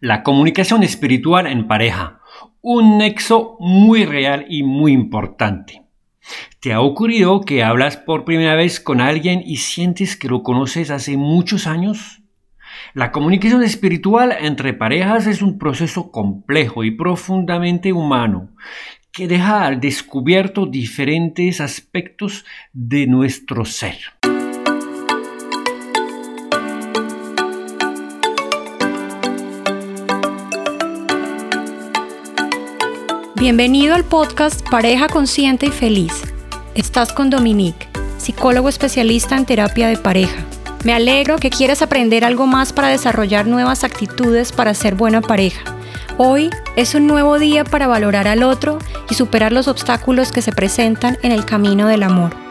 La comunicación espiritual en pareja, un nexo muy real y muy importante. ¿Te ha ocurrido que hablas por primera vez con alguien y sientes que lo conoces hace muchos años? La comunicación espiritual entre parejas es un proceso complejo y profundamente humano que deja al descubierto diferentes aspectos de nuestro ser. Bienvenido al podcast Pareja Consciente y Feliz. Estás con Dominique, psicólogo especialista en terapia de pareja. Me alegro que quieras aprender algo más para desarrollar nuevas actitudes para ser buena pareja. Hoy es un nuevo día para valorar al otro y superar los obstáculos que se presentan en el camino del amor.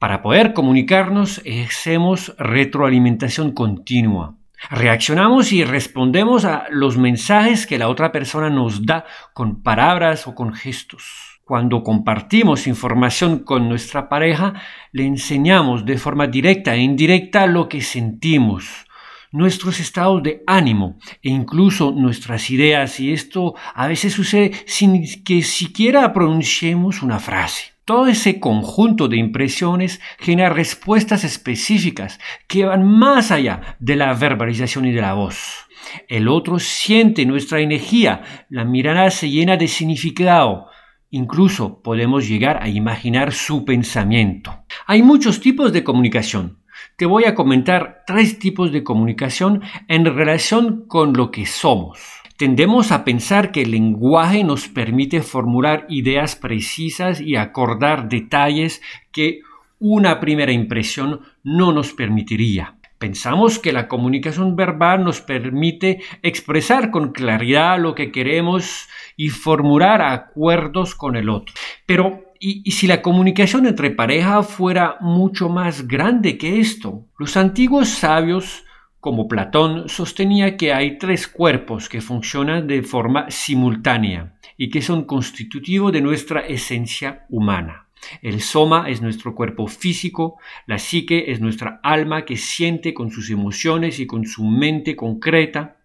Para poder comunicarnos, hacemos retroalimentación continua. Reaccionamos y respondemos a los mensajes que la otra persona nos da con palabras o con gestos. Cuando compartimos información con nuestra pareja, le enseñamos de forma directa e indirecta lo que sentimos, nuestros estados de ánimo e incluso nuestras ideas y esto a veces sucede sin que siquiera pronunciemos una frase. Todo ese conjunto de impresiones genera respuestas específicas que van más allá de la verbalización y de la voz. El otro siente nuestra energía, la mirada se llena de significado, incluso podemos llegar a imaginar su pensamiento. Hay muchos tipos de comunicación. Te voy a comentar tres tipos de comunicación en relación con lo que somos. Tendemos a pensar que el lenguaje nos permite formular ideas precisas y acordar detalles que una primera impresión no nos permitiría. Pensamos que la comunicación verbal nos permite expresar con claridad lo que queremos y formular acuerdos con el otro. Pero ¿Y, si la comunicación entre pareja fuera mucho más grande que esto? Los antiguos sabios como Platón, sostenía que hay tres cuerpos que funcionan de forma simultánea y que son constitutivos de nuestra esencia humana. El soma es nuestro cuerpo físico, la psique es nuestra alma que siente con sus emociones y con su mente concreta,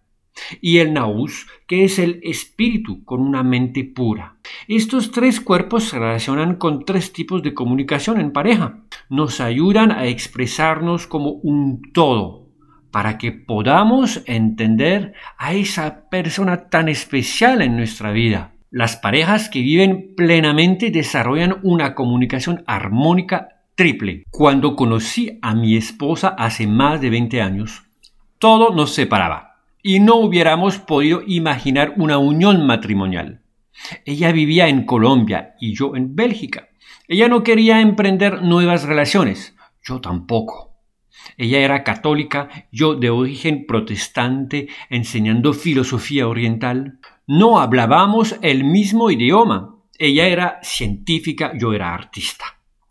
y el naus, que es el espíritu con una mente pura. Estos tres cuerpos se relacionan con tres tipos de comunicación en pareja. Nos ayudan a expresarnos como un todo, para que podamos entender a esa persona tan especial en nuestra vida. Las parejas que viven plenamente desarrollan una comunicación armónica triple. Cuando conocí a mi esposa hace más de 20 años, todo nos separaba y no hubiéramos podido imaginar una unión matrimonial. Ella vivía en Colombia y yo en Bélgica. Ella no quería emprender nuevas relaciones, yo tampoco. Ella era católica, yo de origen protestante, enseñando filosofía oriental. No hablábamos el mismo idioma. Ella era científica, yo era artista.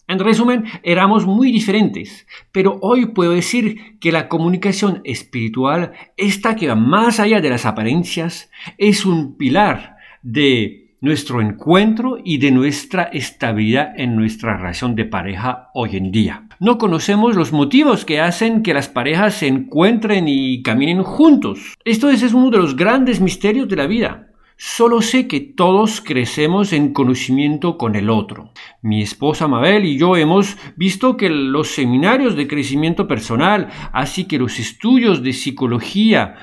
En resumen, éramos muy diferentes, pero hoy puedo decir que la comunicación espiritual, esta que va más allá de las apariencias, es un pilar de nuestro encuentro y de nuestra estabilidad en nuestra relación de pareja hoy en día. No conocemos los motivos que hacen que las parejas se encuentren y caminen juntos. Esto es, uno de los grandes misterios de la vida. Solo sé que todos crecemos en conocimiento con el otro. Mi esposa Mabel y yo hemos visto que los seminarios de crecimiento personal, así que los estudios de psicología,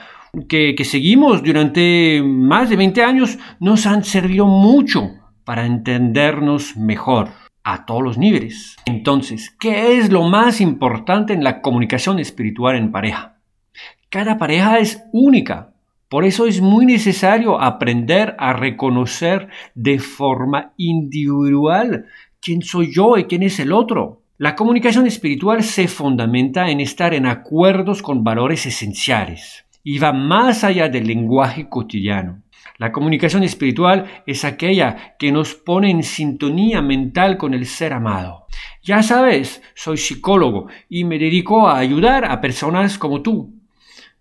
que, seguimos durante más de 20 años nos han servido mucho para entendernos mejor a todos los niveles. Entonces, ¿qué es lo más importante en la comunicación espiritual en pareja? Cada pareja es única. Por eso es muy necesario aprender a reconocer de forma individual quién soy yo y quién es el otro. La comunicación espiritual se fundamenta en estar en acuerdos con valores esenciales y va más allá del lenguaje cotidiano. La comunicación espiritual es aquella que nos pone en sintonía mental con el ser amado. Ya sabes, soy psicólogo y me dedico a ayudar a personas como tú.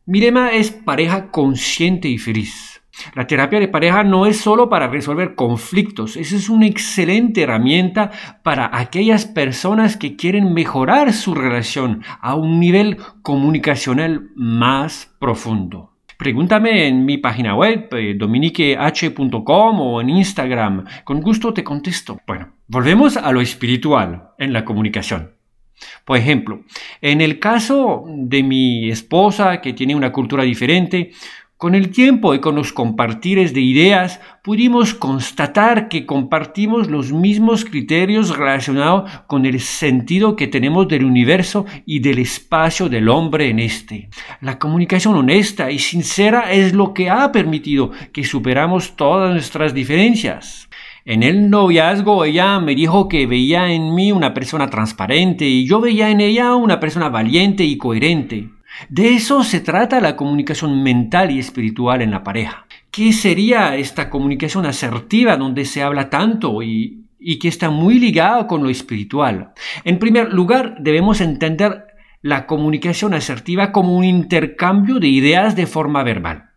Mi lema es pareja consciente y feliz. La terapia de pareja no es solo para resolver conflictos, esa es una excelente herramienta para aquellas personas que quieren mejorar su relación a un nivel comunicacional más profundo. Pregúntame en mi página web, eh, dominiqueh.com o en Instagram. Con gusto te contesto. Bueno, volvemos a lo espiritual en la comunicación. Por ejemplo, en el caso de mi esposa que tiene una cultura diferente, con el tiempo y con los compartires de ideas pudimos constatar que compartimos los mismos criterios relacionados con el sentido que tenemos del universo y del espacio del hombre en este. La comunicación honesta y sincera es lo que ha permitido que superamos todas nuestras diferencias. En el noviazgo ella me dijo que veía en mí una persona transparente y yo veía en ella una persona valiente y coherente. De eso se trata la comunicación mental y espiritual en la pareja. ¿Qué sería esta comunicación asertiva donde se habla tanto y, y que está muy ligada con lo espiritual? En primer lugar, debemos entender la comunicación asertiva como un intercambio de ideas de forma verbal.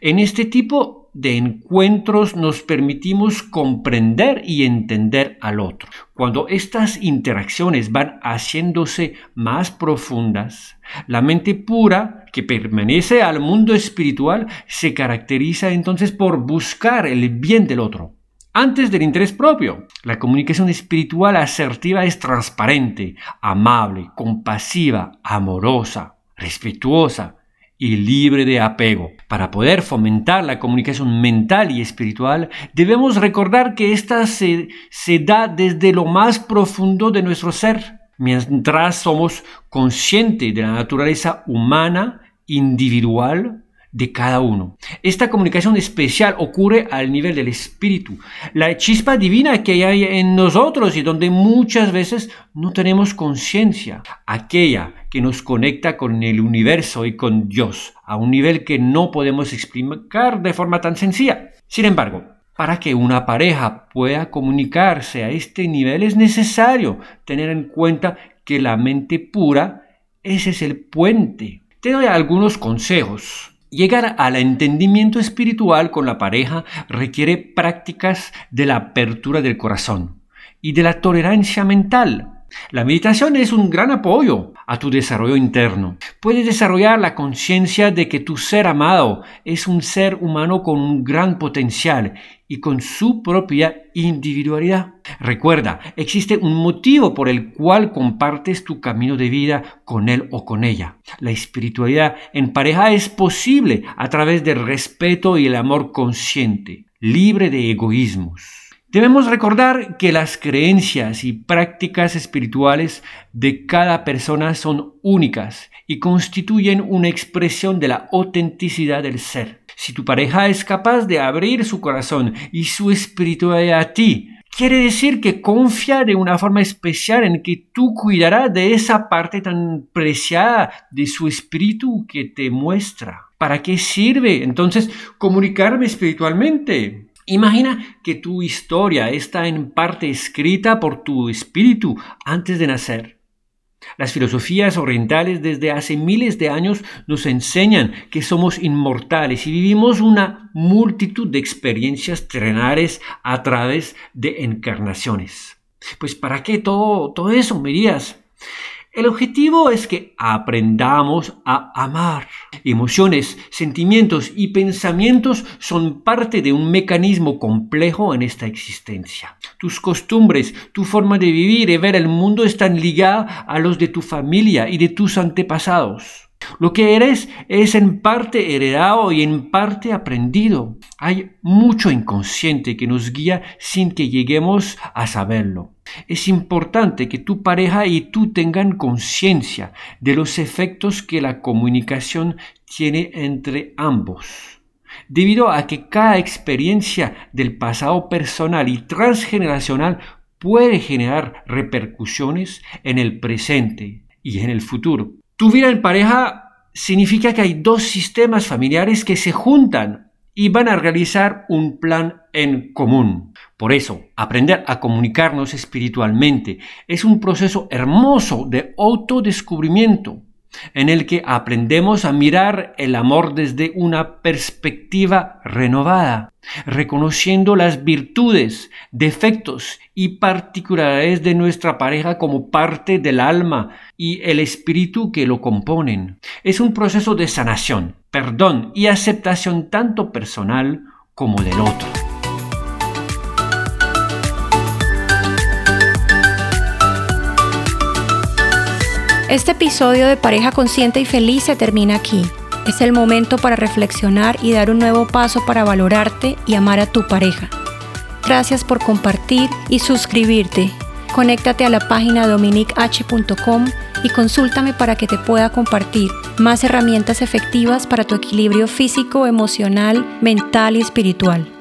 En este tipo de encuentros nos permitimos comprender y entender al otro. Cuando estas interacciones van haciéndose más profundas, la mente pura que permanece al mundo espiritual se caracteriza entonces por buscar el bien del otro. Antes del interés propio, la comunicación espiritual asertiva es transparente, amable, compasiva, amorosa, respetuosa, y libre de apego. Para poder fomentar la comunicación mental y espiritual, debemos recordar que ésta se, se, da desde lo más profundo de nuestro ser, mientras somos conscientes de la naturaleza humana, individual, de cada uno. Esta comunicación especial ocurre al nivel del espíritu, la chispa divina que hay en nosotros y donde muchas veces no tenemos conciencia, aquella que nos conecta con el universo y con Dios, a un nivel que no podemos explicar de forma tan sencilla. Sin embargo, para que una pareja pueda comunicarse a este nivel es necesario tener en cuenta que la mente pura, ese es el puente. Te doy algunos consejos Llegar al entendimiento espiritual con la pareja requiere prácticas de la apertura del corazón y de la tolerancia mental. La meditación es un gran apoyo a tu desarrollo interno. Puedes desarrollar la conciencia de que tu ser amado es un ser humano con un gran potencial y con su propia individualidad. Recuerda, existe un motivo por el cual compartes tu camino de vida con él o con ella. La espiritualidad en pareja es posible a través del respeto y el amor consciente, libre de egoísmos. Debemos recordar que las creencias y prácticas espirituales de cada persona son únicas y constituyen una expresión de la autenticidad del ser. Si tu pareja es capaz de abrir su corazón y su espiritualidad a ti, quiere decir que confía de una forma especial en que tú cuidarás de esa parte tan preciada de su espíritu que te muestra. ¿Para qué sirve entonces comunicarme espiritualmente? Imagina que tu historia está en parte escrita por tu espíritu antes de nacer. Las filosofías orientales desde hace miles de años nos enseñan que somos inmortales y vivimos una multitud de experiencias terrenales a través de encarnaciones. Pues ¿para qué todo, todo eso, me? El objetivo es que aprendamos a amar. Emociones, sentimientos y pensamientos son parte de un mecanismo complejo en esta existencia. Tus costumbres, tu forma de vivir y ver el mundo están ligadas a los de tu familia y de tus antepasados. Lo que eres es en parte heredado y en parte aprendido. Hay mucho inconsciente que nos guía sin que lleguemos a saberlo. Es importante que tu pareja y tú tengan conciencia de los efectos que la comunicación tiene entre ambos. Debido a que cada experiencia del pasado personal y transgeneracional puede generar repercusiones en el presente y en el futuro. Tu vida en pareja significa que hay dos sistemas familiares que se juntan y van a realizar un plan en común. Por eso, aprender a comunicarnos espiritualmente es un proceso hermoso de autodescubrimiento. en el que aprendemos a mirar el amor desde una perspectiva renovada, reconociendo las virtudes, defectos y particularidades de nuestra pareja como parte del alma y el espíritu que lo componen. Es un proceso de sanación, perdón y aceptación tanto personal como del otro. Este episodio de Pareja Consciente y Feliz se termina aquí. Es el momento para reflexionar y dar un nuevo paso para valorarte y amar a tu pareja. Gracias por compartir y suscribirte. Conéctate a la página dominich.com y consúltame para que te pueda compartir más herramientas efectivas para tu equilibrio físico, emocional, mental y espiritual.